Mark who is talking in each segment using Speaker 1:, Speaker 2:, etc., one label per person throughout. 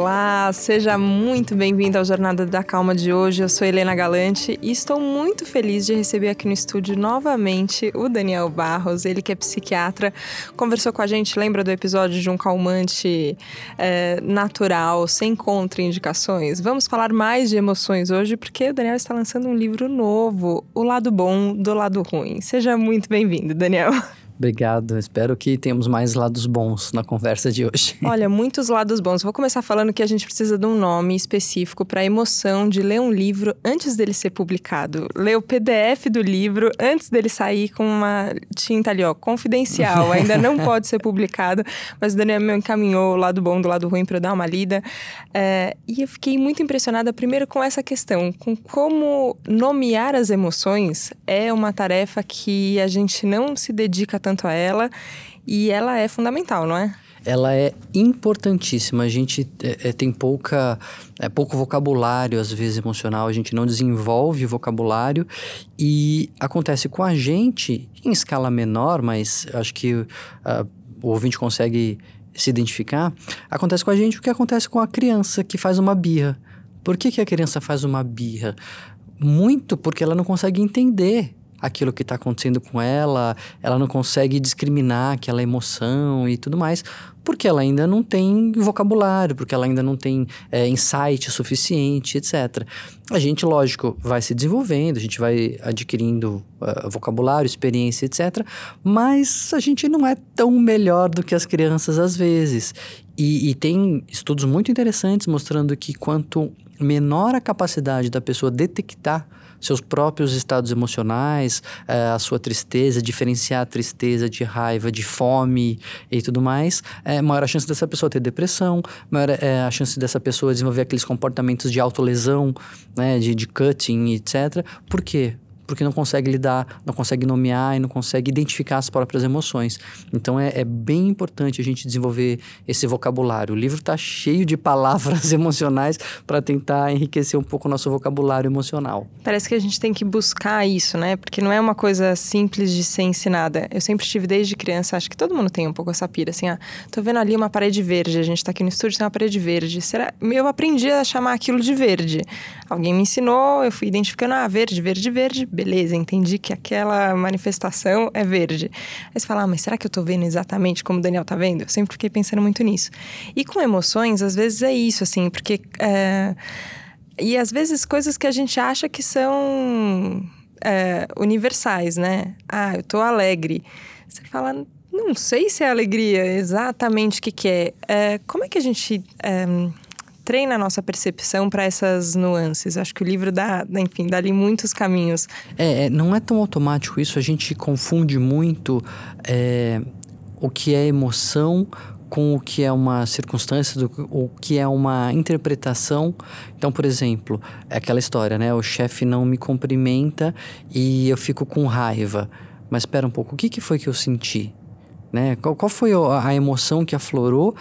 Speaker 1: Olá, seja muito bem-vindo ao Jornada da Calma de hoje. Eu sou Helena Galante e estou muito feliz de receber aqui no estúdio novamente o Daniel Barros, ele que é psiquiatra, conversou com a gente, lembra do episódio de um calmante é, natural, sem contraindicações? Vamos falar mais de emoções hoje porque o Daniel está lançando um livro novo, O Lado Bom do Lado Ruim. Seja muito bem-vindo, Daniel.
Speaker 2: Obrigado. Espero que tenhamos mais lados bons na conversa de hoje.
Speaker 1: Olha, muitos lados bons. Vou começar falando que a gente precisa de um nome específico para a emoção de ler um livro antes dele ser publicado. Ler o PDF do livro antes dele sair com uma tinta ali, ó, confidencial. Ainda não pode ser publicado, mas o Daniel me encaminhou o lado bom do lado ruim para eu dar uma lida. É, e eu fiquei muito impressionada, primeiro, com essa questão, com como nomear as emoções é uma tarefa que a gente não se dedica tanto tanto a ela e ela é fundamental, não é?
Speaker 2: Ela é importantíssima. A gente é, é, tem pouca, é, pouco vocabulário, às vezes, emocional. A gente não desenvolve vocabulário. E acontece com a gente, em escala menor, mas acho que uh, o ouvinte consegue se identificar. Acontece com a gente o que acontece com a criança que faz uma birra. Por que, que a criança faz uma birra? Muito porque ela não consegue entender aquilo que está acontecendo com ela, ela não consegue discriminar aquela emoção e tudo mais, porque ela ainda não tem vocabulário, porque ela ainda não tem é, insight suficiente, etc. A gente, lógico, vai se desenvolvendo, a gente vai adquirindo uh, vocabulário, experiência, etc. Mas a gente não é tão melhor do que as crianças às vezes. E, e tem estudos muito interessantes mostrando que quanto menor a capacidade da pessoa detectar seus próprios estados emocionais, é, a sua tristeza, diferenciar a tristeza de raiva, de fome e tudo mais, é maior a chance dessa pessoa ter depressão, maior é a chance dessa pessoa desenvolver aqueles comportamentos de autolesão, né, de, de cutting, etc. Por quê? Porque não consegue lidar, não consegue nomear e não consegue identificar as próprias emoções. Então é, é bem importante a gente desenvolver esse vocabulário. O livro está cheio de palavras emocionais para tentar enriquecer um pouco o nosso vocabulário emocional.
Speaker 1: Parece que a gente tem que buscar isso, né? Porque não é uma coisa simples de ser ensinada. Eu sempre tive desde criança, acho que todo mundo tem um pouco essa pira, assim, ah, tô vendo ali uma parede verde, a gente está aqui no estúdio, tem uma parede verde. Será? Eu aprendi a chamar aquilo de verde. Alguém me ensinou, eu fui identificando, ah, verde, verde, verde beleza, entendi que aquela manifestação é verde. Aí você fala, ah, mas será que eu tô vendo exatamente como o Daniel tá vendo? Eu sempre fiquei pensando muito nisso. E com emoções, às vezes é isso, assim, porque. É... E às vezes coisas que a gente acha que são é, universais, né? Ah, eu tô alegre. Você fala, não sei se é alegria exatamente o que, que é. é. Como é que a gente é, treina a nossa percepção para essas nuances. Acho que o livro dá, enfim, dá ali muitos caminhos.
Speaker 2: É, é, não é tão automático isso, a gente confunde muito é, o que é emoção com o que é uma circunstância, do, o que é uma interpretação. Então, por exemplo, é aquela história, né? O chefe não me cumprimenta e eu fico com raiva. Mas espera um pouco, o que, que foi que eu senti? Né? Qual, qual foi a emoção que aflorou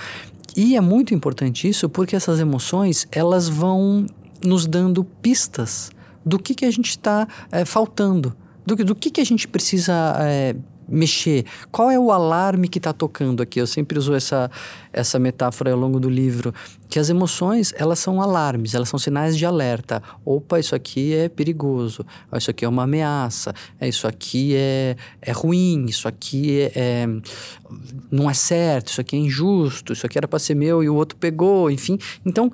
Speaker 2: e é muito importante isso porque essas emoções elas vão nos dando pistas do que, que a gente está é, faltando, do, do que, que a gente precisa é, mexer. Qual é o alarme que está tocando aqui? Eu sempre uso essa, essa metáfora ao longo do livro, que as emoções, elas são alarmes, elas são sinais de alerta. Opa, isso aqui é perigoso, isso aqui é uma ameaça, é, isso aqui é, é ruim, isso aqui é, é não é certo, isso aqui é injusto, isso aqui era para ser meu e o outro pegou, enfim. Então,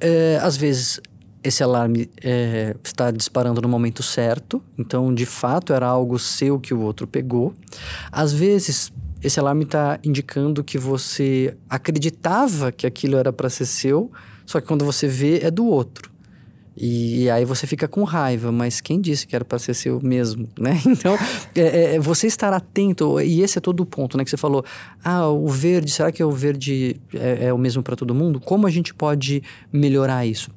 Speaker 2: é, às vezes esse alarme é, está disparando no momento certo, então de fato era algo seu que o outro pegou. Às vezes, esse alarme está indicando que você acreditava que aquilo era para ser seu, só que quando você vê é do outro. E aí você fica com raiva, mas quem disse que era para ser seu mesmo, né? Então, é, é, você estar atento, e esse é todo o ponto, né? Que você falou, ah, o verde, será que o verde é, é o mesmo para todo mundo? Como a gente pode melhorar isso?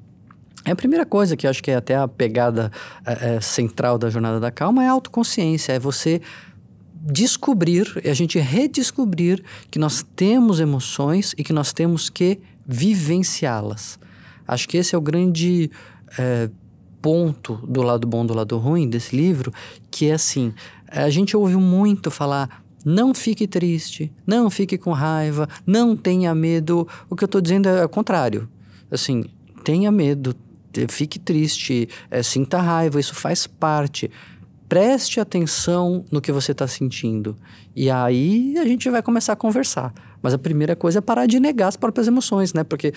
Speaker 2: É a primeira coisa que eu acho que é até a pegada é, é, central da jornada da calma é a autoconsciência, é você descobrir, a gente redescobrir que nós temos emoções e que nós temos que vivenciá-las. Acho que esse é o grande é, ponto do lado bom do lado ruim desse livro, que é assim, a gente ouve muito falar Não fique triste, não fique com raiva, não tenha medo. O que eu estou dizendo é o contrário. Assim, tenha medo, fique triste, é, sinta raiva, isso faz parte. Preste atenção no que você está sentindo. E aí a gente vai começar a conversar. Mas a primeira coisa é parar de negar as próprias emoções, né? Porque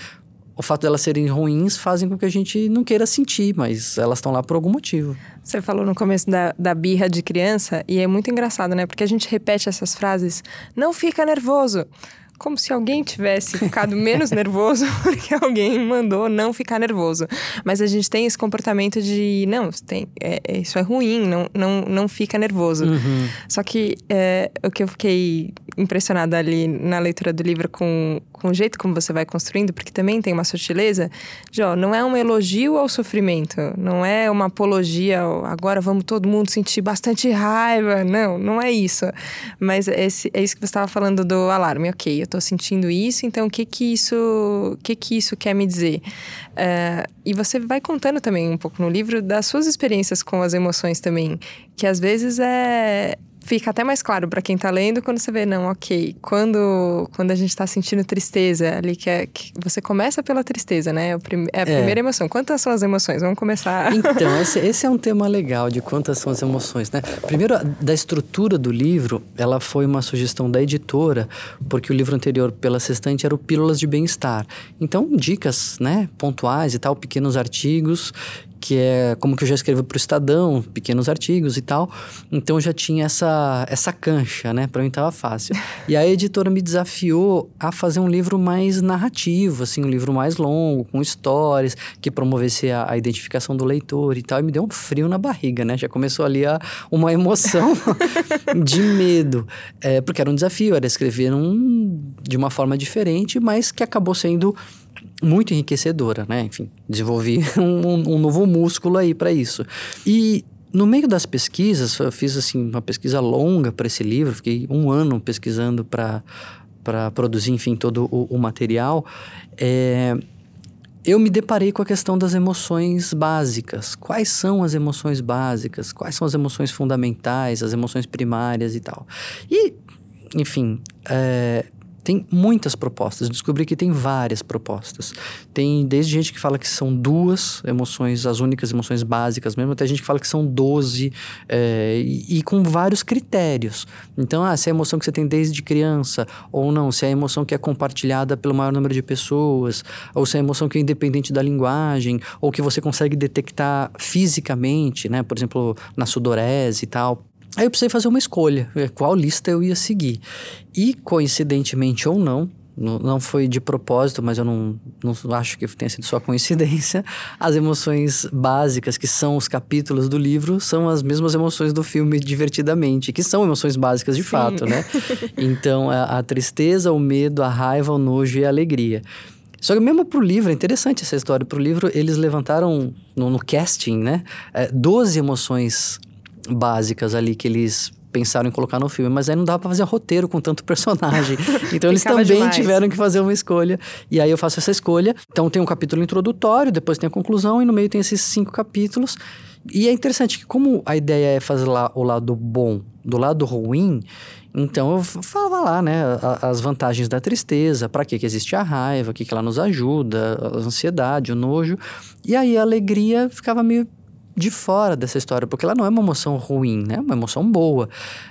Speaker 2: o fato delas serem ruins fazem com que a gente não queira sentir, mas elas estão lá por algum motivo.
Speaker 1: Você falou no começo da, da birra de criança, e é muito engraçado, né? Porque a gente repete essas frases: não fica nervoso como se alguém tivesse ficado menos nervoso porque alguém mandou não ficar nervoso. Mas a gente tem esse comportamento de, não, tem, é, é, isso é ruim, não, não, não fica nervoso. Uhum. Só que é, o que eu fiquei impressionada ali na leitura do livro com, com o jeito como você vai construindo, porque também tem uma sutileza de, ó, não é um elogio ao sofrimento, não é uma apologia, ó, agora vamos todo mundo sentir bastante raiva. Não, não é isso. Mas esse, é isso que você estava falando do alarme. Ok, eu estou sentindo isso, então o que que isso, que que isso quer me dizer? Uh, e você vai contando também um pouco no livro das suas experiências com as emoções também, que às vezes é fica até mais claro para quem tá lendo quando você vê, não, ok, quando, quando a gente tá sentindo tristeza ali, que, é, que você começa pela tristeza, né? É, é a é. primeira emoção. Quantas são as emoções? Vamos começar.
Speaker 2: Então, esse, esse, é um tema legal de quantas são as emoções, né? Primeiro, da estrutura do livro, ela foi uma sugestão da editora, porque o livro anterior, pela Sextante, era o Pílulas de Bem-Estar. Então, dicas, né, pontuais e tal, pequenos artigos que é como que eu já escrevo para o Estadão, pequenos artigos e tal. Então já tinha essa, essa cancha, né? Para mim estava fácil. E a editora me desafiou a fazer um livro mais narrativo, assim, um livro mais longo, com histórias, que promovesse a, a identificação do leitor e tal. E me deu um frio na barriga, né? Já começou ali a, uma emoção de medo. É, porque era um desafio, era escrever um, de uma forma diferente, mas que acabou sendo muito enriquecedora, né? Enfim, desenvolvi um, um novo músculo aí para isso. E no meio das pesquisas, eu fiz assim uma pesquisa longa para esse livro, fiquei um ano pesquisando para para produzir, enfim, todo o, o material. É, eu me deparei com a questão das emoções básicas. Quais são as emoções básicas? Quais são as emoções fundamentais, as emoções primárias e tal? E, enfim, é, tem muitas propostas. Descobri que tem várias propostas. Tem desde gente que fala que são duas emoções, as únicas emoções básicas mesmo, até gente que fala que são doze é, e, e, com vários critérios. Então, ah, se é a emoção que você tem desde criança, ou não, se é a emoção que é compartilhada pelo maior número de pessoas, ou se é a emoção que é independente da linguagem, ou que você consegue detectar fisicamente, né? Por exemplo, na sudorese e tal. Aí eu precisei fazer uma escolha, qual lista eu ia seguir. E, coincidentemente ou não, não foi de propósito, mas eu não, não acho que tenha sido só coincidência. As emoções básicas, que são os capítulos do livro, são as mesmas emoções do filme Divertidamente, que são emoções básicas de Sim. fato, né? Então, a, a, tristeza, o medo, a raiva, o nojo e a alegria. Só que mesmo pro livro, é interessante essa história, pro livro eles levantaram no, no casting, né? É, 12 emoções básicas ali que eles pensaram em colocar no filme, mas aí não dava para fazer roteiro com tanto personagem. Então eles também demais. tiveram que fazer uma escolha. E aí eu faço essa escolha. Então tem um capítulo introdutório, depois tem a conclusão e no meio tem esses cinco capítulos. E é interessante que como a ideia é fazer lá o lado bom do lado ruim, então eu falava lá, né, as vantagens da tristeza, para que que existe a raiva, o que que ela nos ajuda, a ansiedade, o nojo. E aí a alegria ficava meio de fora dessa história, porque ela não é uma emoção ruim, né? É uma emoção boa.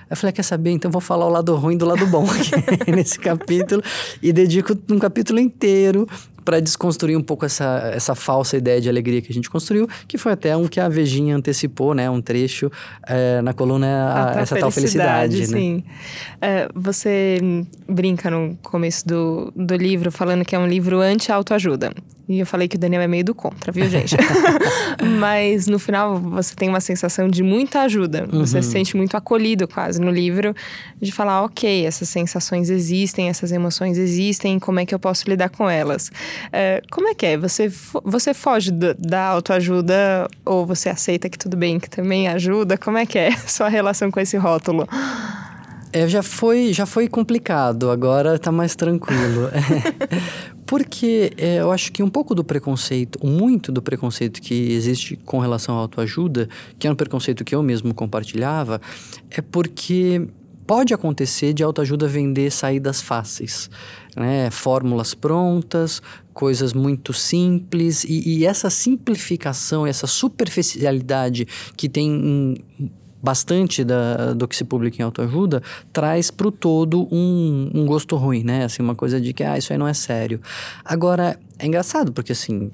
Speaker 2: Eu falei, quer saber? Então vou falar o lado ruim do lado bom aqui nesse capítulo e dedico um capítulo inteiro para desconstruir um pouco essa, essa falsa ideia de alegria que a gente construiu, que foi até um que a Vejinha antecipou, né? Um trecho é, na coluna a, essa tal felicidade,
Speaker 1: sim.
Speaker 2: né?
Speaker 1: É, você brinca no começo do, do livro falando que é um livro anti-autoajuda. E eu falei que o Daniel é meio do contra, viu, gente? Mas no final você tem uma sensação de muita ajuda. Uhum. Você se sente muito acolhido quase no livro, de falar, ok, essas sensações existem, essas emoções existem, como é que eu posso lidar com elas? É, como é que é? Você, você foge do, da autoajuda ou você aceita que tudo bem, que também ajuda? Como é que é sua relação com esse rótulo?
Speaker 2: É, já foi, já foi complicado, agora tá mais tranquilo. Porque é, eu acho que um pouco do preconceito, muito do preconceito que existe com relação à autoajuda, que é um preconceito que eu mesmo compartilhava, é porque pode acontecer de autoajuda vender saídas fáceis, né? Fórmulas prontas, coisas muito simples e, e essa simplificação, essa superficialidade que tem bastante da, do que se publica em autoajuda traz para o todo um, um gosto ruim, né? Assim, uma coisa de que, ah, isso aí não é sério. Agora, é engraçado, porque assim,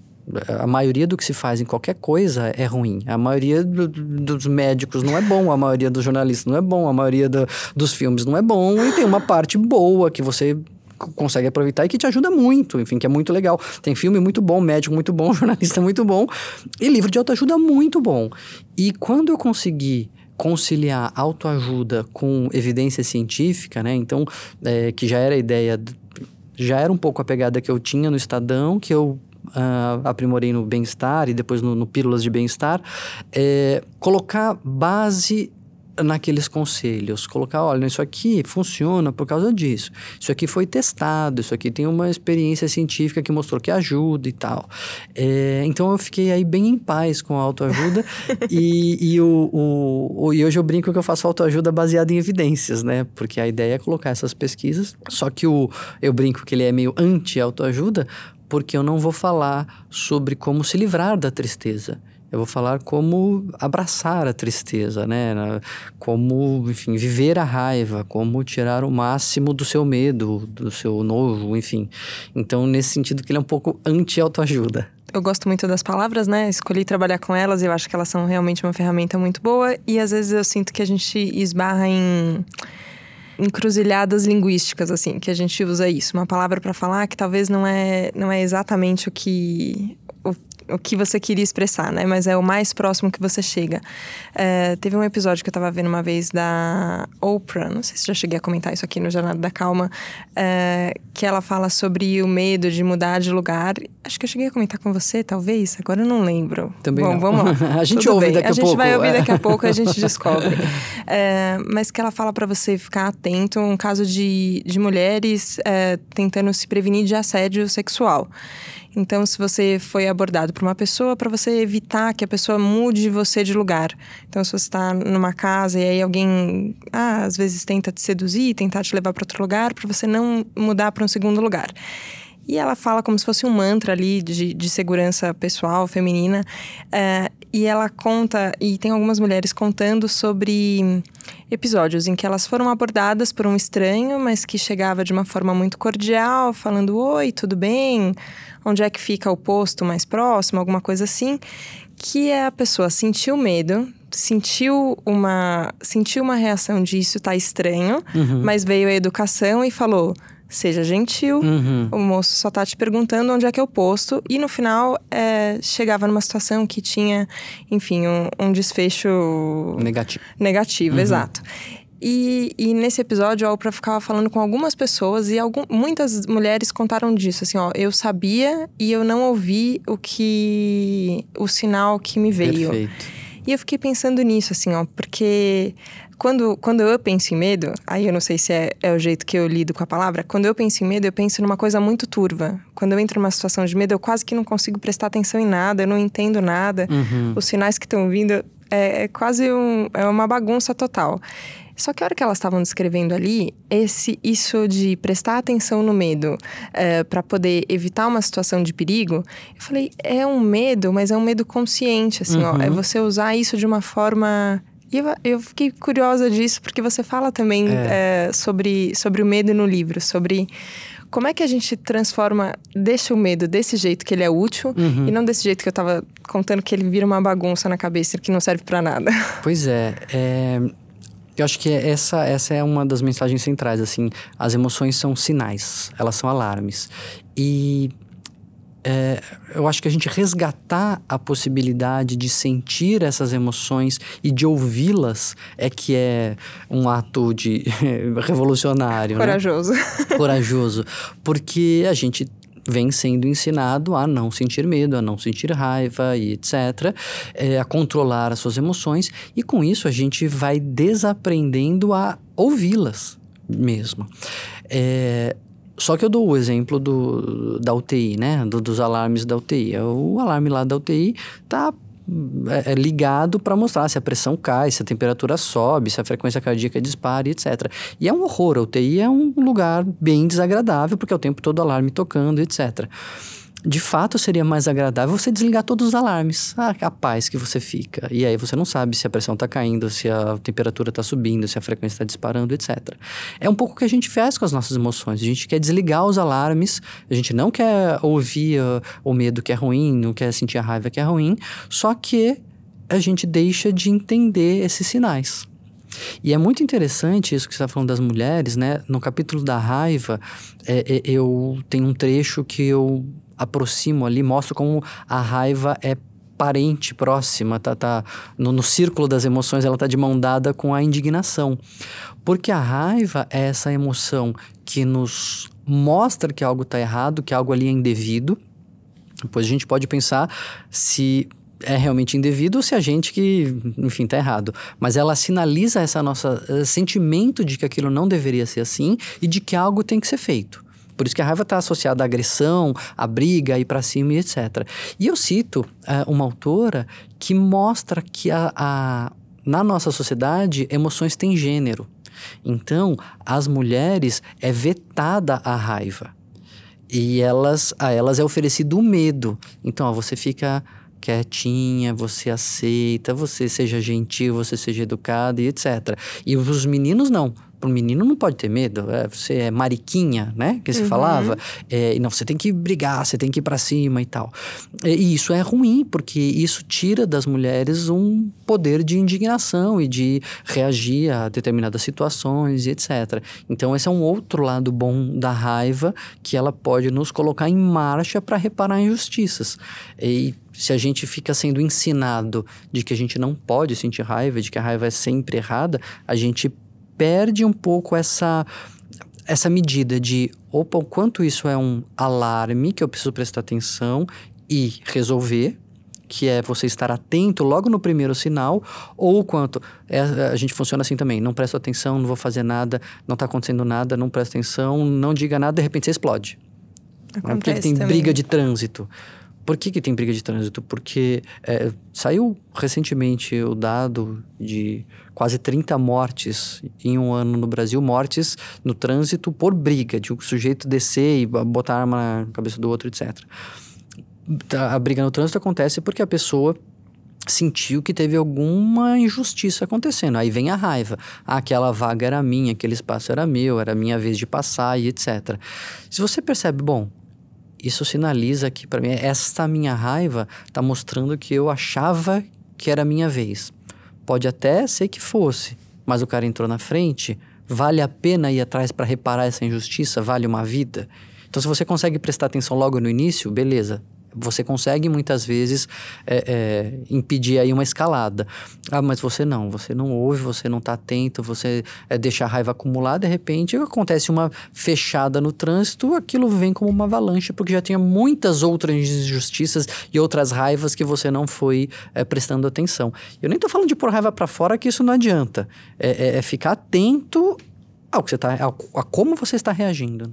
Speaker 2: a maioria do que se faz em qualquer coisa é ruim. A maioria do, dos médicos não é bom, a maioria dos jornalistas não é bom, a maioria do, dos filmes não é bom, e tem uma parte boa que você consegue aproveitar e que te ajuda muito, enfim, que é muito legal. Tem filme muito bom, médico muito bom, jornalista muito bom e livro de autoajuda muito bom. E quando eu consegui conciliar autoajuda com evidência científica, né? Então, é, que já era a ideia, já era um pouco a pegada que eu tinha no Estadão, que eu uh, aprimorei no bem-estar e depois no, no Pílulas de Bem-Estar, é, colocar base naqueles conselhos, colocar, olha, isso aqui funciona por causa disso, isso aqui foi testado, isso aqui tem uma experiência científica que mostrou que ajuda e tal. É, então eu fiquei aí bem em paz com a autoajuda e, e, o, o, o, e hoje eu brinco que eu faço autoajuda baseada em evidências, né? Porque a ideia é colocar essas pesquisas, só que o, eu brinco que ele é meio anti-autoajuda, porque eu não vou falar sobre como se livrar da tristeza. Eu vou falar como abraçar a tristeza, né? Como, enfim, viver a raiva, como tirar o máximo do seu medo, do seu novo, enfim. Então, nesse sentido que ele é um pouco anti-autoajuda.
Speaker 1: Eu gosto muito das palavras, né? Escolhi trabalhar com elas, eu acho que elas são realmente uma ferramenta muito boa e às vezes eu sinto que a gente esbarra em encruzilhadas linguísticas assim, que a gente usa isso, uma palavra para falar que talvez não é não é exatamente o que o que você queria expressar, né? Mas é o mais próximo que você chega. É, teve um episódio que eu tava vendo uma vez da Oprah, não sei se já cheguei a comentar isso aqui no Jornada da Calma, é, que ela fala sobre o medo de mudar de lugar. Acho que eu cheguei a comentar com você, talvez, agora eu não lembro.
Speaker 2: Também Bom,
Speaker 1: não. vamos
Speaker 2: lá. a gente Tudo ouve bem. daqui a,
Speaker 1: a
Speaker 2: pouco.
Speaker 1: A gente vai ouvir daqui a pouco, a gente descobre. É, mas que ela fala para você ficar atento um caso de, de mulheres é, tentando se prevenir de assédio sexual. Então, se você foi abordado por uma pessoa, para você evitar que a pessoa mude você de lugar. Então, se você está numa casa e aí alguém, ah, às vezes tenta te seduzir, tentar te levar para outro lugar, para você não mudar para um segundo lugar. E ela fala como se fosse um mantra ali de, de segurança pessoal, feminina. É, e ela conta, e tem algumas mulheres contando sobre episódios em que elas foram abordadas por um estranho, mas que chegava de uma forma muito cordial, falando: Oi, tudo bem? Onde é que fica o posto mais próximo? Alguma coisa assim. Que a pessoa sentiu medo, sentiu uma, sentiu uma reação disso, tá estranho, uhum. mas veio a educação e falou seja gentil. Uhum. O moço só tá te perguntando onde é que é o posto. E no final, é, chegava numa situação que tinha, enfim, um, um desfecho...
Speaker 2: Negativo.
Speaker 1: Negativo, uhum. exato. E, e, nesse episódio, a Oprah ficava falando com algumas pessoas e algum, muitas mulheres contaram disso. Assim, ó, eu sabia e eu não ouvi o que... o sinal que me veio.
Speaker 2: Perfeito.
Speaker 1: E eu fiquei pensando nisso, assim, ó, porque quando, quando eu penso em medo, aí eu não sei se é, é o jeito que eu lido com a palavra, quando eu penso em medo, eu penso numa coisa muito turva. Quando eu entro numa situação de medo, eu quase que não consigo prestar atenção em nada, eu não entendo nada. Uhum. Os sinais que estão vindo é, é, quase um, é uma bagunça total. Só que a hora que elas estavam descrevendo ali, esse isso de prestar atenção no medo é, para poder evitar uma situação de perigo, eu falei, é um medo, mas é um medo consciente, assim, uhum. ó. É você usar isso de uma forma e eu, eu fiquei curiosa disso, porque você fala também é. É, sobre, sobre o medo no livro, sobre como é que a gente transforma, deixa o medo desse jeito que ele é útil uhum. e não desse jeito que eu tava contando que ele vira uma bagunça na cabeça que não serve para nada.
Speaker 2: Pois é, é, eu acho que essa, essa é uma das mensagens centrais, assim, as emoções são sinais, elas são alarmes. E é, eu acho que a gente resgatar a possibilidade de sentir essas emoções e de ouvi-las é que é um ato de revolucionário.
Speaker 1: Né? Corajoso.
Speaker 2: Né? Corajoso. Porque a gente vem sendo ensinado a não sentir medo, a não sentir raiva e etc., é, a controlar as suas emoções, e com isso a gente vai desaprendendo a ouvi-las mesmo. É, só que eu dou o exemplo do, da UTI, né? Do, dos alarmes da UTI. O alarme lá da UTI tá é, é ligado para mostrar se a pressão cai, se a temperatura sobe, se a frequência cardíaca dispara, etc. E é um horror. A UTI é um lugar bem desagradável, porque é o tempo todo alarme tocando, etc de fato seria mais agradável você desligar todos os alarmes. Ah, a paz que você fica. E aí você não sabe se a pressão está caindo, se a temperatura está subindo, se a frequência está disparando, etc. É um pouco o que a gente faz com as nossas emoções. A gente quer desligar os alarmes, a gente não quer ouvir uh, o medo que é ruim, não quer sentir a raiva que é ruim, só que a gente deixa de entender esses sinais. E é muito interessante isso que você está falando das mulheres, né? No capítulo da raiva, é, é, eu tenho um trecho que eu aproximo ali, mostro como a raiva é parente, próxima, tá, tá no, no círculo das emoções, ela tá de mão dada com a indignação. Porque a raiva é essa emoção que nos mostra que algo está errado, que algo ali é indevido. Depois a gente pode pensar se é realmente indevido ou se a gente que, enfim, está errado. Mas ela sinaliza essa nossa uh, sentimento de que aquilo não deveria ser assim e de que algo tem que ser feito. Por isso que a raiva está associada à agressão, à briga, a ir para cima e etc. E eu cito uh, uma autora que mostra que a, a, na nossa sociedade emoções têm gênero. Então, as mulheres é vetada a raiva. E elas, a elas é oferecido o medo. Então, ó, você fica quietinha, você aceita, você seja gentil, você seja educado e etc. E os meninos não para um menino não pode ter medo. É, você é mariquinha, né? Que se uhum. falava. É, não, você tem que brigar, você tem que ir para cima e tal. E isso é ruim, porque isso tira das mulheres um poder de indignação e de reagir a determinadas situações e etc. Então, esse é um outro lado bom da raiva que ela pode nos colocar em marcha para reparar injustiças. E se a gente fica sendo ensinado de que a gente não pode sentir raiva, de que a raiva é sempre errada, a gente perde um pouco essa essa medida de opa, o quanto isso é um alarme que eu preciso prestar atenção e resolver, que é você estar atento logo no primeiro sinal, ou o quanto é, a gente funciona assim também, não presto atenção, não vou fazer nada, não está acontecendo nada, não presta atenção, não diga nada, de repente você explode. Acontece Porque tem também. briga de trânsito. Por que, que tem briga de trânsito? Porque é, saiu recentemente o dado de quase 30 mortes em um ano no Brasil, mortes no trânsito por briga, de um sujeito descer e botar arma na cabeça do outro, etc. A briga no trânsito acontece porque a pessoa sentiu que teve alguma injustiça acontecendo. Aí vem a raiva. Ah, aquela vaga era minha, aquele espaço era meu, era minha vez de passar e etc. Se você percebe, bom, isso sinaliza que para mim esta minha raiva está mostrando que eu achava que era minha vez. Pode até ser que fosse, mas o cara entrou na frente, vale a pena ir atrás para reparar essa injustiça? Vale uma vida? Então, se você consegue prestar atenção logo no início, beleza, você consegue muitas vezes é, é, impedir aí uma escalada. Ah, mas você não, você não ouve, você não está atento, você é, deixa a raiva acumular, de repente acontece uma fechada no trânsito, aquilo vem como uma avalanche, porque já tinha muitas outras injustiças e outras raivas que você não foi é, prestando atenção. Eu nem estou falando de pôr raiva para fora, que isso não adianta. É, é, é, ficar atento ao que você tá, a como você está reagindo.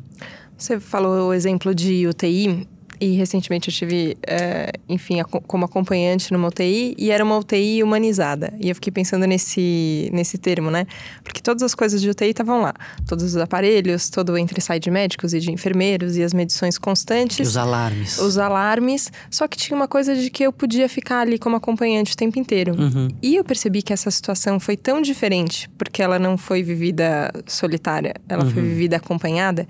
Speaker 1: Você falou o exemplo de UTI. E recentemente eu tive, é, enfim, como acompanhante numa UTI e era uma UTI humanizada. E eu fiquei pensando nesse, nesse termo, né? Porque todas as coisas de UTI estavam lá. Todos os aparelhos, todo o entre sai de médicos e de enfermeiros e as medições constantes. E
Speaker 2: os alarmes.
Speaker 1: Os alarmes. Só que tinha uma coisa de que eu podia ficar ali como acompanhante o tempo inteiro.
Speaker 2: Uhum.
Speaker 1: E eu percebi que essa situação foi tão diferente, porque ela não foi vivida solitária, ela uhum. foi vivida acompanhada.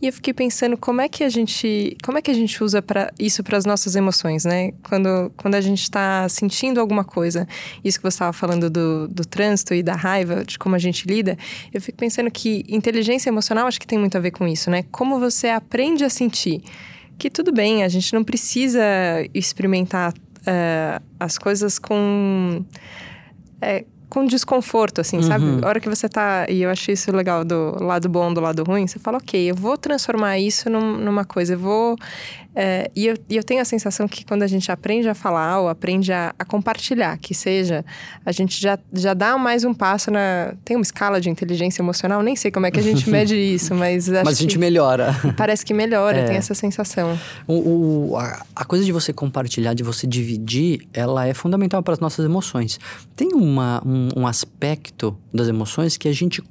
Speaker 1: E eu fiquei pensando como é que a gente, como é que a gente usa para isso para as nossas emoções, né? Quando, quando a gente está sentindo alguma coisa, isso que você estava falando do, do trânsito e da raiva, de como a gente lida, eu fico pensando que inteligência emocional acho que tem muito a ver com isso, né? Como você aprende a sentir. Que tudo bem, a gente não precisa experimentar uh, as coisas com. É, com desconforto, assim, uhum. sabe? A hora que você tá. E eu achei isso legal do lado bom, do lado ruim, você fala, ok, eu vou transformar isso num, numa coisa, eu vou É, e, eu, eu tenho a sensação que quando a gente aprende a falar ou aprende a, a, compartilhar, que seja, a gente já, já dá mais um passo na. Tem uma escala de inteligência emocional, nem sei como é que a gente mede isso, mas.
Speaker 2: mas a gente melhora.
Speaker 1: Parece que melhora, é. tem essa sensação.
Speaker 2: O, o a, a, coisa de você compartilhar, de você dividir, ela é fundamental para as nossas emoções. Tem uma, um, um aspecto das emoções que a gente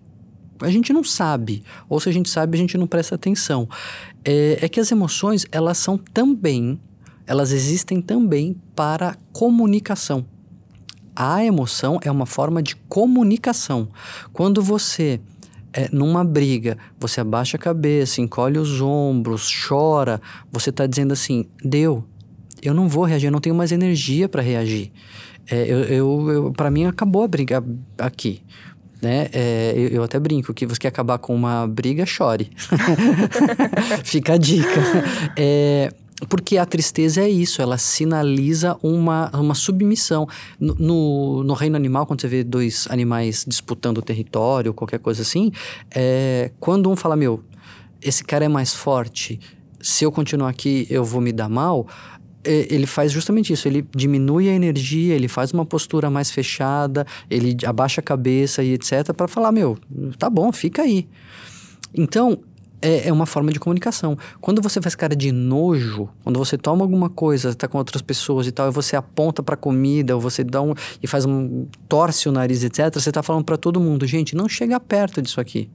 Speaker 2: a gente não sabe, ou se a gente sabe, a gente não presta atenção. É, é que as emoções, elas são também, elas existem também para comunicação. A emoção é uma forma de comunicação. Quando você é, numa briga, você abaixa a cabeça, encolhe os ombros, chora, você está dizendo assim: deu, eu não vou reagir, eu não tenho mais energia para reagir. É, eu, eu, eu para mim acabou a briga aqui né? É, eu, eu, até brinco que você quer acabar com uma briga, chore. Fica a dica. É, porque a tristeza é isso, ela sinaliza uma, uma submissão. No, no, no, reino animal, quando você vê dois animais disputando o território, qualquer coisa assim, é, quando um fala, meu, esse cara é mais forte, se eu continuar aqui eu vou me dar mal, ele faz justamente isso, ele diminui a energia, ele faz uma postura mais fechada, ele abaixa a cabeça e etc, para falar, meu, tá bom, fica aí. Então, é, é, uma forma de comunicação. Quando você faz cara de nojo, quando você toma alguma coisa, está com outras pessoas e tal, e você aponta para comida, ou você dá um e faz um torce o nariz, etc, você está falando para todo mundo, gente, não chega perto disso aqui.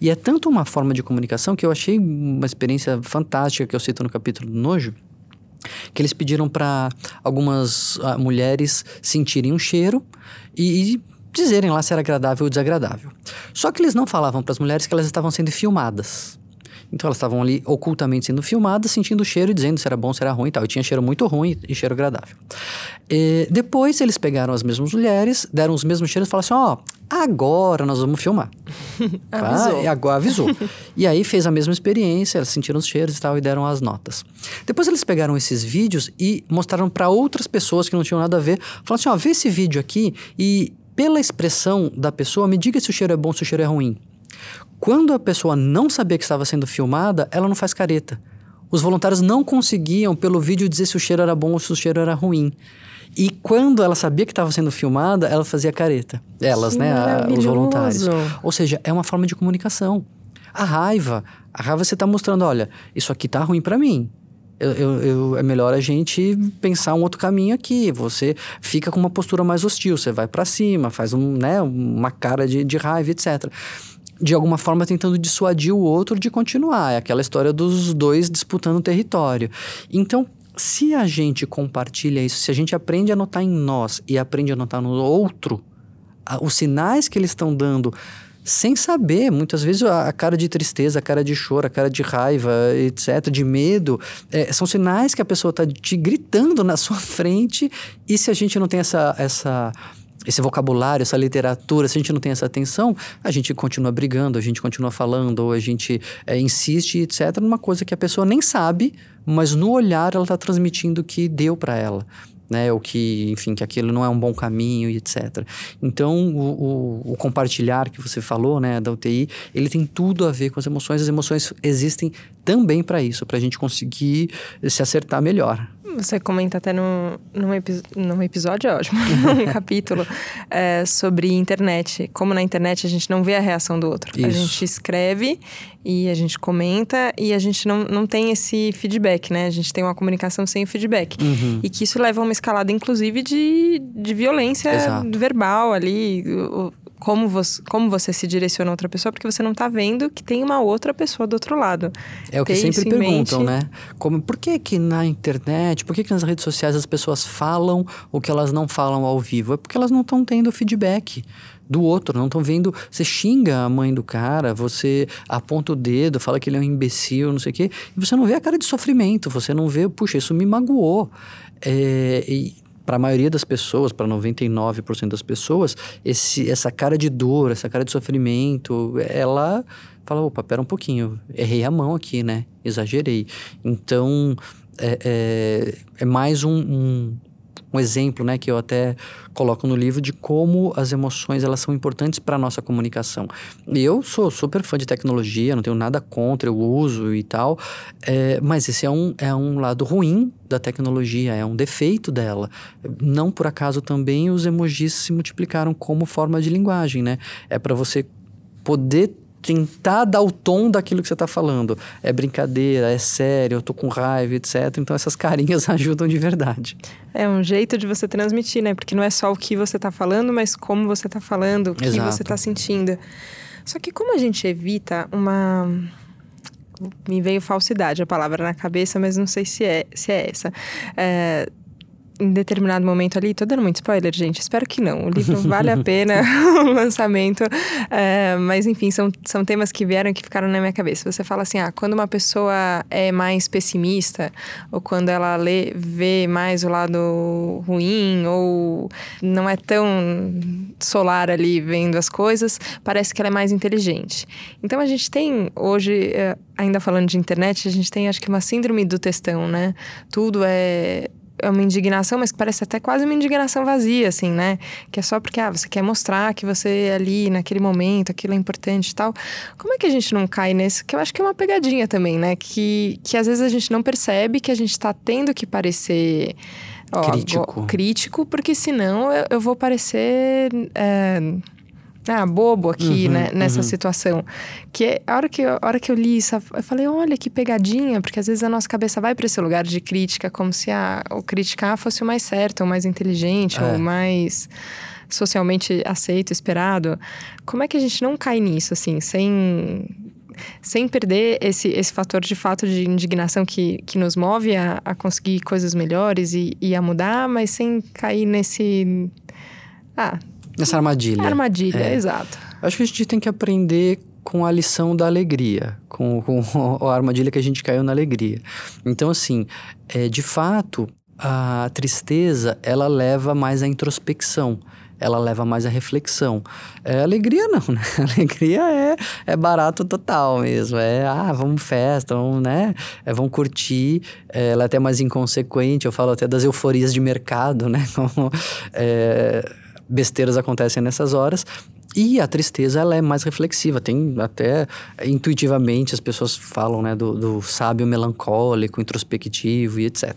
Speaker 2: E é tanto uma forma de comunicação que eu achei uma experiência fantástica que eu cito no capítulo do nojo, que eles pediram para algumas uh, mulheres sentirem um cheiro e, e dizerem lá se era agradável ou desagradável. Só que eles não falavam para as mulheres que elas estavam sendo filmadas. Então elas estavam ali ocultamente sendo filmadas, sentindo o cheiro e dizendo se era bom, se era ruim e tal. E tinha cheiro muito ruim e cheiro agradável. E depois eles pegaram as mesmas mulheres, deram os mesmos cheiros e falaram assim: ó, oh, agora nós vamos filmar.
Speaker 1: avisou.
Speaker 2: Ah, e agora avisou. e aí fez a mesma experiência, elas sentiram os cheiros e tal e deram as notas. Depois eles pegaram esses vídeos e mostraram para outras pessoas que não tinham nada a ver. Falaram assim: ó, vê esse vídeo aqui e pela expressão da pessoa, me diga se o cheiro é bom, se o cheiro é ruim. Quando a pessoa não sabia que estava sendo filmada, ela não faz careta. Os voluntários não conseguiam, pelo vídeo, dizer se o cheiro era bom ou se o cheiro era ruim. E quando ela sabia que estava sendo filmada, ela fazia careta. Elas,
Speaker 1: que
Speaker 2: né? A, os voluntários. Ou seja, é uma forma de comunicação. A raiva. A raiva você está mostrando, olha, isso aqui tá ruim para mim. Eu, eu, eu, é melhor a gente pensar um outro caminho aqui. Você fica com uma postura mais hostil, você vai para cima, faz um, né, uma cara de, de raiva, etc de alguma forma tentando dissuadir o outro de continuar. É aquela história dos dois disputando território. Então, se a gente compartilha isso, se a gente aprende a notar em nós e aprende a notar no outro, os sinais que eles estão dando sem saber, muitas vezes a, cara de tristeza, a cara de choro, a cara de raiva, etc., de medo, é, são sinais que a pessoa está te gritando na sua frente, e se a gente não tem essa, essa esse vocabulário, essa literatura, se a gente não tem essa atenção, a gente continua brigando, a gente continua falando, ou a gente é, insiste, etc., numa coisa que a pessoa nem sabe, mas no olhar ela está transmitindo que deu para ela. Né, ou que, enfim, que aquilo não é um bom caminho e etc. Então, o, o, o, compartilhar que você falou, né, da UTI, ele tem tudo a ver com as emoções. As emoções existem também para isso, para a gente conseguir se acertar melhor.
Speaker 1: Você comenta até num, num, epi num episódio, é ótimo, num capítulo, é, sobre internet. Como na internet a gente não vê a reação do outro.
Speaker 2: Isso.
Speaker 1: A gente escreve e a gente comenta e a gente não, não tem esse feedback, né? A gente tem uma comunicação sem feedback.
Speaker 2: Uhum.
Speaker 1: E que isso leva a uma escalada, inclusive, de, de violência
Speaker 2: Exato.
Speaker 1: verbal ali. O, como você, como você se direciona a outra pessoa, porque você não está vendo que tem uma outra pessoa do outro lado.
Speaker 2: É o que sempre perguntam, né? Como, por que que na internet, por que que nas redes sociais as pessoas falam o que elas não falam ao vivo? É porque elas não estão tendo feedback do outro, não estão vendo. Você xinga a mãe do cara, você aponta o dedo, fala que ele é um imbecil, não sei o quê, e você não vê a cara de sofrimento, você não vê, puxa, isso me magoou. É, e para a maioria das pessoas, para 99% das pessoas, esse, essa cara de dor, essa cara de sofrimento, ela fala, opa, pera um pouquinho, errei a mão aqui, né? Exagerei. Então, é, é, é mais um, um um exemplo, né, que eu até coloco no livro de como as emoções elas são importantes para a nossa comunicação. E eu sou super fã de tecnologia, não tenho nada contra, eu uso e tal, é, mas esse é um, é um lado ruim da tecnologia, é um defeito dela. Não por acaso também os emojis se multiplicaram como forma de linguagem, né? É para você poder tentar dar o tom daquilo que você está falando. É brincadeira, é sério, eu tô com raiva, etc. Então essas carinhas ajudam de verdade.
Speaker 1: É um jeito de você transmitir, né? Porque não é só o que você está falando, mas como você está falando, o que Exato. você está sentindo. Só que como a gente evita uma me veio falsidade a palavra na cabeça, mas não sei se é, se é essa. É, em determinado momento ali, tô dando muito spoiler, gente, espero que não. O livro vale a pena o lançamento, é, mas enfim, são, são temas que vieram e que ficaram na minha cabeça. Você fala assim, ah, quando uma pessoa é mais pessimista, ou quando ela lê, vê mais o lado ruim, ou não é tão solar ali vendo as coisas, parece que ela é mais inteligente. Então a gente tem hoje, é, ainda falando de internet, a gente tem acho que uma síndrome do textão, né? Tudo é é uma indignação, mas que parece até quase uma indignação vazia, assim, né? Que é só porque ah, você quer mostrar que você é ali naquele momento, aquilo é importante e tal. Como é que a gente não cai nesse? Que eu acho que é uma pegadinha também, né? Que, que às vezes a gente não percebe que a gente está tendo que parecer.
Speaker 2: Ó, crítico.
Speaker 1: Crítico, porque senão eu, eu vou parecer. É, ah, bobo aqui, uhum, né, nessa uhum. situação. Que a hora que, eu, a hora que eu li isso, eu falei, olha que pegadinha, porque às vezes a nossa cabeça vai para esse lugar de crítica, como se a, o criticar fosse o mais certo, o mais inteligente, é. ou mais socialmente aceito, esperado. Como é que a gente não cai nisso, assim, sem sem perder esse, esse fator de fato de indignação que, que nos move a, a conseguir coisas melhores e, e a mudar, mas sem cair nesse. Ah,
Speaker 2: Nessa armadilha.
Speaker 1: Armadilha, é. exato.
Speaker 2: Acho que a gente tem que aprender com a lição da alegria, com, com a armadilha que a gente caiu na alegria. Então, assim, é, de fato, a tristeza, ela leva mais à introspecção ela leva mais à reflexão. É, alegria não, né? Alegria é, é barato total mesmo. É, ah, vamos festa, vamos, né? É, vamos curtir. É, ela é até mais inconsequente. Eu falo até das euforias de mercado, né? Como, é, besteiras acontecem nessas horas. E a tristeza, ela é mais reflexiva. Tem até, intuitivamente, as pessoas falam, né, do, do sábio melancólico, introspectivo e etc.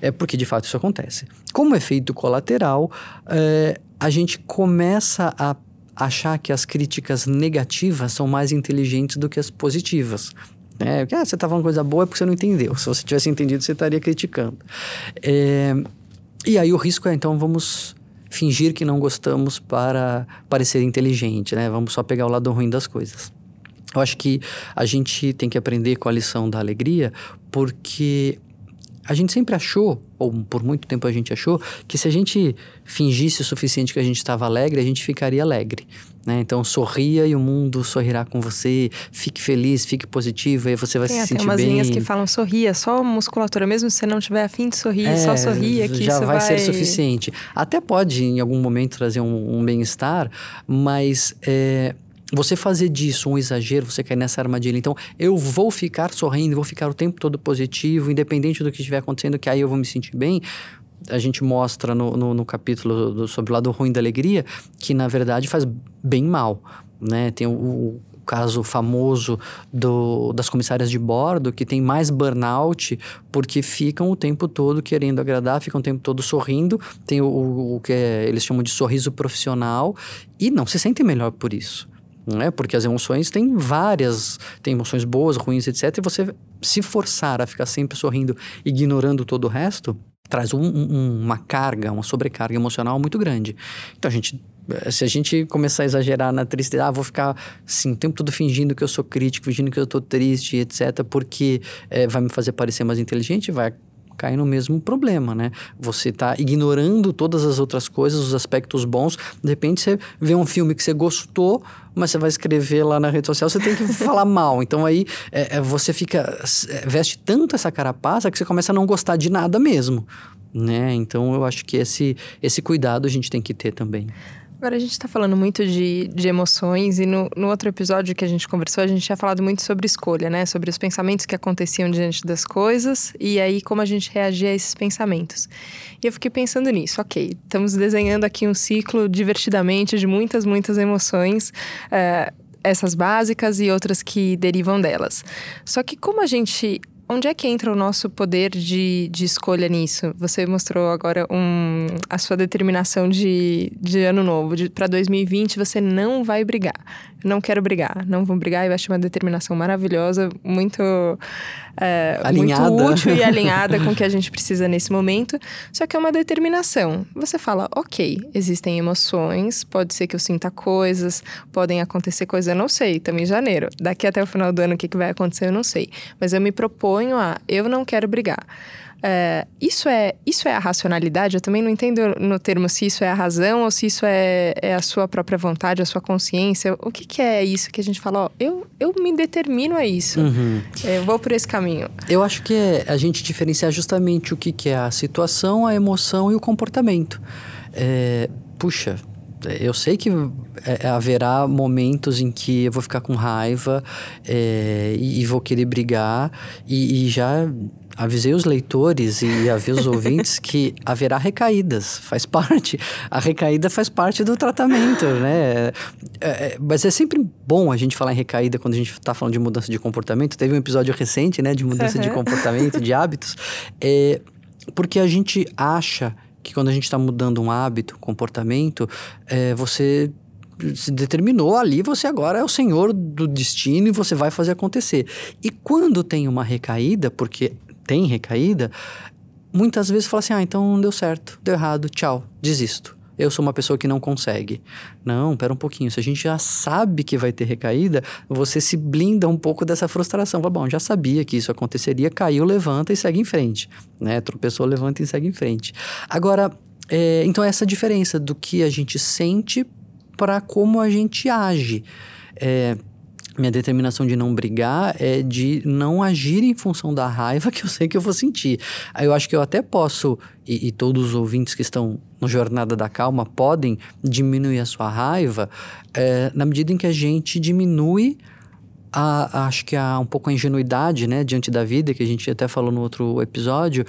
Speaker 2: É porque, de fato, isso acontece. Como efeito colateral, é, a gente começa a achar que as críticas negativas são mais inteligentes do que as positivas. É, ah, você está falando coisa boa é porque você não entendeu. Se você tivesse entendido, você estaria criticando. É, e aí o risco é, então, vamos fingir que não gostamos para parecer inteligente, né? Vamos só pegar o lado ruim das coisas. Eu acho que a gente tem que aprender com a lição da alegria, porque a gente sempre achou, ou por muito tempo a gente achou, que se a gente fingisse o suficiente que a gente estava alegre, a gente ficaria alegre. Né? Então, sorria e o mundo sorrirá com você. Fique feliz, fique positivo, aí você vai tem, se sentir bem. Tem umas
Speaker 1: linhas que falam sorria, só musculatura. Mesmo se você não tiver afim de sorrir, é, só sorria que
Speaker 2: já
Speaker 1: isso
Speaker 2: vai,
Speaker 1: vai
Speaker 2: ser suficiente. Até pode, em algum momento, trazer um, um bem-estar, mas... É, você fazer disso um exagero, você cair nessa armadilha. Então, eu vou ficar sorrindo, vou ficar o tempo todo positivo, independente do que estiver acontecendo, que aí eu vou me sentir bem a gente mostra no, no, no capítulo do, sobre o lado ruim da alegria que, na verdade, faz bem mal. Né? Tem o, o caso famoso do, das comissárias de bordo que tem mais burnout porque ficam o tempo todo querendo agradar, ficam o tempo todo sorrindo, tem o, o, que é, eles chamam de sorriso profissional e não se sentem melhor por isso. Não é? Porque as emoções têm várias, tem emoções boas, ruins, etc. E você se forçar a ficar sempre sorrindo, ignorando todo o resto, traz um, um, uma carga, uma sobrecarga emocional muito grande. Então a gente eh, se a gente começar a exagerar na tristeza, ah, vou ficar assim, o tempo todo fingindo que eu sou crítico, fingindo que eu estou triste, etc., porque é, vai me fazer parecer mais inteligente, vai cair no mesmo problema, né? Você está ignorando todas as outras coisas, os aspectos bons. De repente você vê um filme que você gostou, mas você vai escrever lá na rede social, você tem que falar mal. Então aí é, é, você fica é, veste tanto essa carapaça que você começa a não gostar de nada mesmo, né? Então eu acho que esse esse cuidado a gente tem que ter também.
Speaker 1: Agora a gente está falando muito de, de emoções e no, no outro episódio que a gente conversou, a gente tinha falado muito sobre escolha, né? Sobre os pensamentos que aconteciam diante das coisas e aí como a gente reagia a esses pensamentos. E eu fiquei pensando nisso, ok, estamos desenhando aqui um ciclo divertidamente de muitas, muitas emoções. Uh, essas básicas e outras que derivam delas. Só que como a gente Onde é que entra o nosso poder de, de escolha nisso? Você mostrou agora um, a sua determinação de, de ano novo. Para 2020, você não vai brigar não quero brigar, não vou brigar. Eu acho uma determinação maravilhosa, muito, é,
Speaker 2: alinhada.
Speaker 1: muito útil e alinhada com o que a gente precisa nesse momento. Só que é uma determinação. Você fala, ok, existem emoções, pode ser que eu sinta coisas, podem acontecer coisas, eu não sei, estamos em janeiro. Daqui até o final do ano, o que, que vai acontecer, eu não sei. Mas eu me proponho a, eu não quero brigar. É, isso, é, isso é a racionalidade? Eu também não entendo no termo se isso é a razão ou se isso é, é a sua própria vontade, a sua consciência. O que, que é isso que a gente fala, ó, eu, eu me determino a isso. Uhum. É, eu vou por esse caminho.
Speaker 2: Eu acho que é a gente diferenciar justamente o que, que é a situação, a emoção e o comportamento. É, puxa, eu sei que é, haverá momentos em que eu vou ficar com raiva é, e, e, vou querer brigar e, e já avisei os leitores e avisei os ouvintes que haverá recaídas, faz parte. A recaída faz parte do tratamento, né? É, é, mas é sempre bom a gente falar em recaída quando a gente está falando de mudança de comportamento. Teve um episódio recente, né, de mudança uhum. de comportamento, de hábitos, é, porque a gente acha que quando a gente está mudando um hábito, comportamento, é, você se determinou ali, você agora é o senhor do destino e você vai fazer acontecer. E quando tem uma recaída, porque tem recaída, muitas vezes fala assim: ah, então não deu certo, deu errado, tchau, desisto. Eu sou uma pessoa que não consegue. Não, pera um pouquinho. Se a gente já sabe que vai ter recaída, você se blinda um pouco dessa frustração. Fala, bom, já sabia que isso aconteceria, caiu, levanta e segue em frente. Né? Tropeçou, levanta e segue em frente. Agora, é, então essa diferença do que a gente sente para como a gente age. É, minha determinação de não brigar é de não agir em função da raiva que eu sei que eu vou sentir. Aí eu acho que eu até posso, e, e todos os ouvintes que estão no Jornada da Calma podem diminuir a sua raiva é, na medida em que a gente diminui a, acho que há um pouco a ingenuidade, né, diante da vida, que a gente até falou no outro episódio,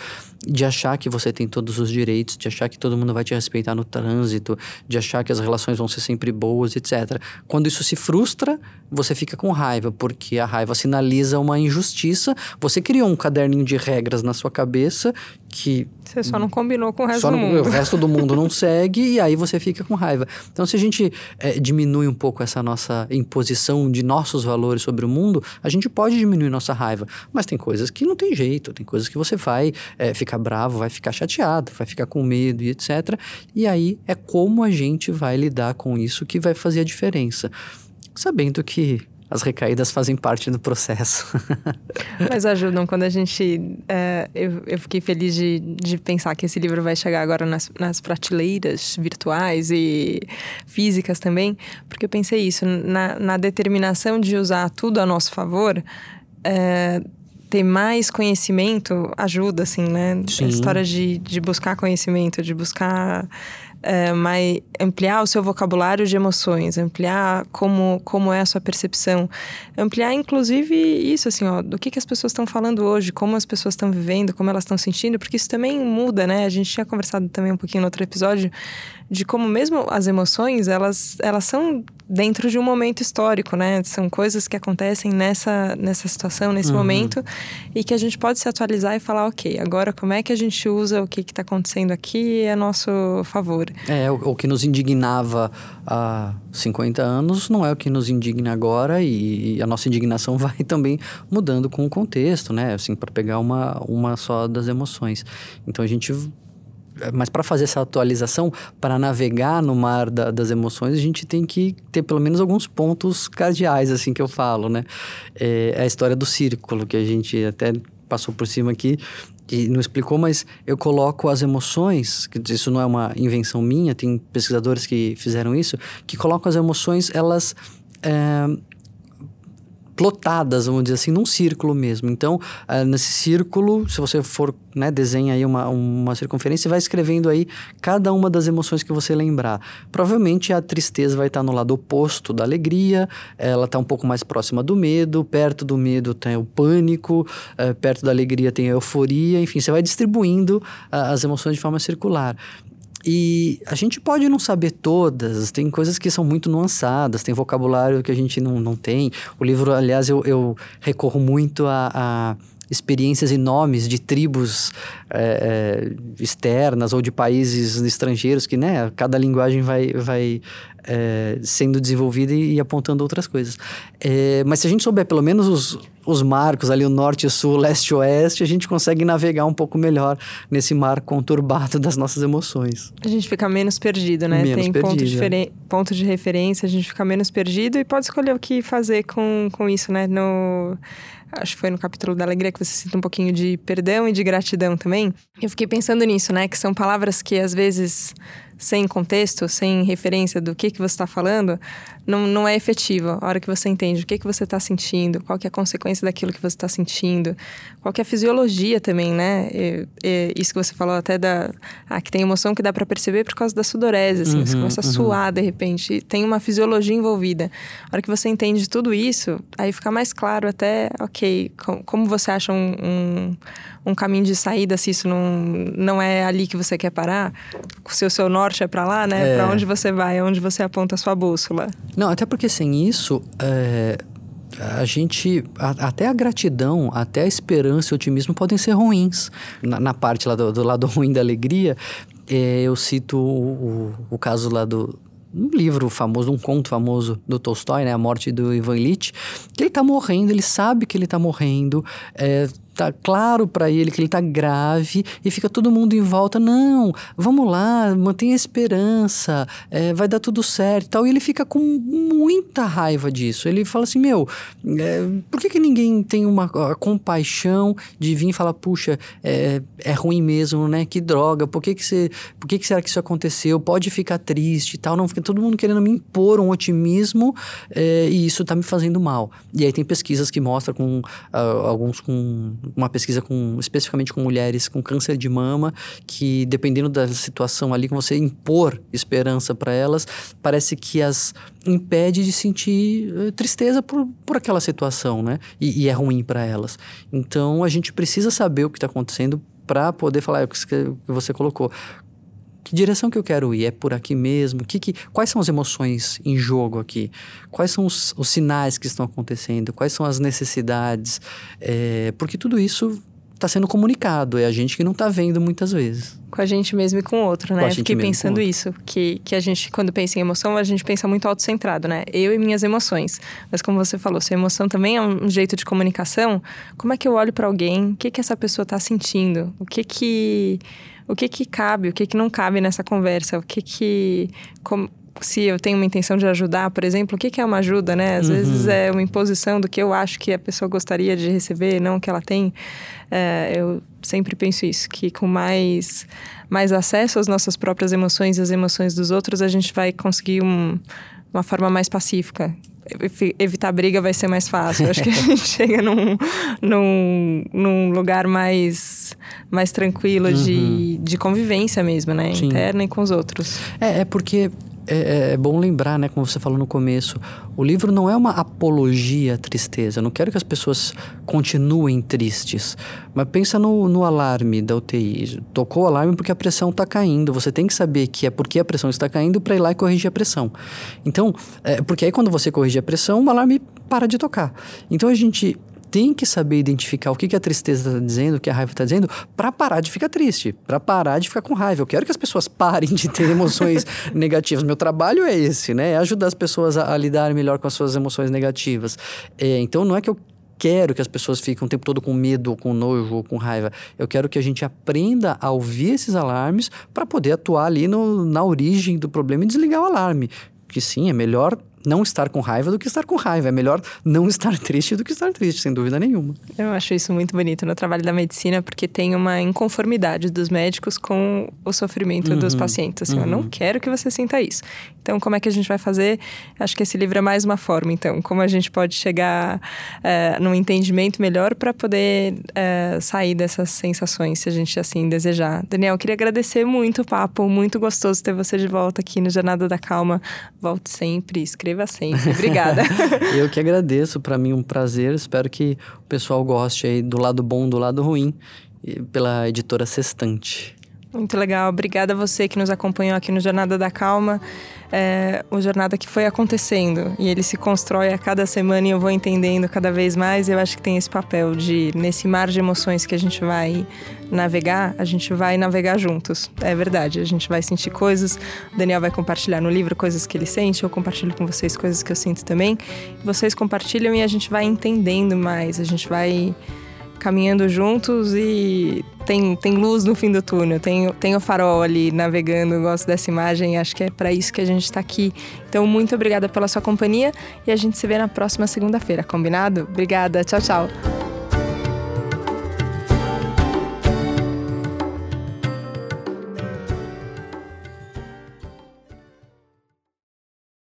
Speaker 2: de achar que você tem todos os direitos, de achar que todo mundo vai te respeitar no trânsito, de achar que as relações vão ser sempre boas, etc. Quando isso se frustra, você fica com raiva, porque a raiva sinaliza uma injustiça. Você criou um caderninho de regras na sua cabeça que.
Speaker 1: Você só não combinou com o resto do mundo.
Speaker 2: O resto do mundo não segue e aí você fica com raiva. Então, se a gente é, diminui um pouco essa nossa imposição de nossos valores sobre o mundo, a gente pode diminuir nossa raiva. Mas tem coisas que não tem jeito, tem coisas que você vai é, ficar bravo, vai ficar chateado, vai ficar com medo e etc. E aí é como a gente vai lidar com isso que vai fazer a diferença. Sabendo que as recaídas fazem parte do processo.
Speaker 1: Mas ajudam. Quando a gente. É, eu, eu fiquei feliz de, de pensar que esse livro vai chegar agora nas, nas prateleiras virtuais e físicas também, porque eu pensei isso, na, na determinação de usar tudo a nosso favor. É, ter mais conhecimento ajuda, assim, né? Sim. A história de, de buscar conhecimento, de buscar é, mais, ampliar o seu vocabulário de emoções, ampliar como, como é a sua percepção, ampliar inclusive isso, assim, ó, do que, que as pessoas estão falando hoje, como as pessoas estão vivendo, como elas estão sentindo, porque isso também muda, né? A gente tinha conversado também um pouquinho no outro episódio de como mesmo as emoções, elas, elas são dentro de um momento histórico, né? São coisas que acontecem nessa, nessa situação, nesse uhum. momento, e que a gente pode se atualizar e falar, ok, agora como é que a gente usa o que está acontecendo aqui a nosso favor.
Speaker 2: É, o, o, que nos indignava há 50 anos não é o que nos indigna agora, e, e a nossa indignação vai também mudando com o contexto, né? Assim, para pegar uma, uma só das emoções. Então a gente mas para fazer essa atualização, para navegar no mar da, das emoções, a gente tem que ter pelo menos alguns pontos cardeais, assim que eu falo, né? É, é a história do círculo, que a gente até passou por cima aqui e não explicou, mas eu coloco as emoções, que isso não é uma invenção minha, tem pesquisadores que fizeram isso, que colocam as emoções, elas... É, plotadas, vamos dizer assim, num círculo mesmo. Então, uh, nesse círculo, se você for, né, desenha aí uma, uma circunferência e vai escrevendo aí cada uma das emoções que você lembrar. Provavelmente a tristeza vai estar no lado oposto da alegria, ela está um pouco mais próxima do medo, perto do medo tem o pânico, uh, perto da alegria tem a euforia, enfim, você vai distribuindo uh, as emoções de forma circular. E a gente pode não saber todas, tem coisas que são muito nuançadas, tem vocabulário que a gente não, não tem. O livro, aliás, eu, eu recorro muito a, a experiências e nomes de tribos é, externas ou de países estrangeiros que, né, cada linguagem vai, vai é, sendo desenvolvida e, e, apontando outras coisas. É, mas se a gente souber pelo menos os, os marcos ali, o norte, o sul, leste e oeste, a gente consegue navegar um pouco melhor nesse mar conturbado das nossas emoções.
Speaker 1: A gente fica menos perdido, né?
Speaker 2: Menos
Speaker 1: Tem
Speaker 2: perdido,
Speaker 1: ponto,
Speaker 2: é.
Speaker 1: ponto de referência, a gente fica menos perdido e pode escolher o que fazer com, com isso, né? No acho que foi no capítulo da alegria que você cita um pouquinho de perdão e de gratidão também. Eu fiquei pensando nisso, né? Que são palavras que às vezes sem contexto, sem referência do que, que você está falando, não, não é efetiva. A hora que você entende o que, que você está sentindo, qual que é a consequência daquilo que você está sentindo, qual que é a fisiologia também, né? E, e, isso que você falou até da... Ah, que tem emoção que dá para perceber por causa da sudorese, assim. Uhum, você começa a uhum. suar, de repente. Tem uma fisiologia envolvida. A hora que você entende tudo isso, aí fica mais claro até, ok, com, como você acha um, um, um, caminho de saída se isso não, não é ali que você quer parar, se o seu norte é para lá, né? É. Para onde você vai, onde você aponta a sua bússola.
Speaker 2: Não, até porque sem isso, é, a gente. A, até a gratidão, até a esperança e o otimismo podem ser ruins. Na, na parte lá do, do, lado ruim da alegria, é, eu cito o, o, o caso lá do, um livro famoso, um conto famoso do Tolstói, né? A Morte do Ivan Illich, que ele tá morrendo, ele sabe que ele tá morrendo, é, tá claro para ele que ele tá grave e fica todo mundo em volta, não, vamos lá, mantenha a esperança, é, vai dar tudo certo e tal. E ele fica com muita raiva disso. Ele fala assim, meu, é, por que, que ninguém tem uma compaixão de vir e falar, puxa, é, é ruim mesmo, né? Que droga, por que que, você, por que que será que isso aconteceu? Pode ficar triste e tal. Não, fica todo mundo querendo me impor um otimismo é, e isso tá me fazendo mal. E aí tem pesquisas que mostram com uh, alguns com uma pesquisa com especificamente com mulheres com câncer de mama, que dependendo da situação ali, que você impor esperança para elas, parece que as impede de sentir uh, tristeza por, por aquela situação, né? E, e é ruim para elas. Então a gente precisa saber o que está acontecendo para poder falar é o que você colocou que direção que eu quero ir? É por aqui mesmo? Que, que, quais são as emoções em jogo aqui? Quais são os, os sinais que estão acontecendo? Quais são as necessidades? É, porque tudo isso está sendo comunicado, é a gente que não está vendo muitas vezes.
Speaker 1: Com a gente mesmo e com o outro, né? eu fiquei pensando isso, que, que a gente, quando pensa em emoção, a gente pensa muito autocentrado, né? Eu e minhas emoções. Mas como você falou, se a emoção também é um jeito de comunicação, como é que eu olho para alguém? O que que essa pessoa está sentindo? O que que o que que cabe, o que que não cabe nessa conversa, o que que como, se eu tenho uma intenção de ajudar, por exemplo, o que, que é uma ajuda, né? Às uhum. vezes é uma imposição do que eu acho que a pessoa gostaria de receber, não que ela tem. É, eu sempre penso isso, que com mais, mais acesso às nossas próprias emoções e às emoções dos outros, a gente vai conseguir um, uma forma mais pacífica evitar briga vai ser mais fácil. Acho que a gente chega num, num, num lugar mais, mais tranquilo uhum. de, de convivência mesmo, né? Sim. Interna e com os outros.
Speaker 2: É, é porque é, é, bom lembrar, né, como você falou no começo, o livro não é uma apologia à tristeza. Eu não quero que as pessoas continuem tristes. Mas pensa no, no alarme da UTI. Tocou o alarme porque a pressão está caindo. Você tem que saber que é porque a pressão está caindo para ir lá e corrigir a pressão. Então, é, porque aí quando você corrige a pressão, o alarme para de tocar. Então a gente tem que saber identificar o que, que a tristeza está dizendo, o que a raiva está dizendo, para parar de ficar triste, para parar de ficar com raiva. Eu quero que as pessoas parem de ter emoções negativas. Meu trabalho é esse, né? É ajudar as pessoas a, a lidar melhor com as suas emoções negativas. É, então, não é que eu quero que as pessoas fiquem o tempo todo com medo, com nojo, ou com raiva. Eu quero que a gente aprenda a ouvir esses alarmes para poder atuar ali no, na origem do problema e desligar o alarme. Que sim, é melhor não estar com raiva do que estar com raiva. É melhor não estar triste do que estar triste, sem dúvida nenhuma.
Speaker 1: Eu acho isso muito bonito no trabalho da medicina, porque tem uma inconformidade dos médicos com o sofrimento uhum, dos pacientes. Assim, uhum. Eu não uhum. quero que você sinta isso. Então, como é que a gente vai fazer? Acho que esse livro é mais uma forma. Então, como a gente pode chegar é, num entendimento melhor para poder é, sair dessas sensações, se a gente assim desejar. Daniel, eu queria agradecer muito o papo, muito gostoso ter você de volta aqui no Jornada da Calma. Volte sempre, escreva sempre. Obrigada.
Speaker 2: eu que agradeço, para mim um prazer. Espero que o pessoal goste aí do lado bom, do lado ruim, pela editora Sextante.
Speaker 1: Muito legal. Obrigada a você que nos acompanhou aqui no Jornada da Calma. É uma jornada que foi acontecendo e ele se constrói a cada semana e eu vou entendendo cada vez mais. Eu acho que tem esse papel de, nesse mar de emoções que a gente vai navegar, a gente vai navegar juntos. É verdade, a gente vai sentir coisas. O Daniel vai compartilhar no livro coisas que ele sente, eu compartilho com vocês coisas que eu sinto também. Vocês compartilham e a gente vai entendendo mais, a gente vai caminhando juntos e tem, tem luz no fim do túnel, tem, tem o farol ali navegando. Eu gosto dessa imagem, acho que é para isso que a gente está aqui. Então, muito obrigada pela sua companhia e a gente se vê na próxima segunda-feira, combinado? Obrigada, tchau, tchau.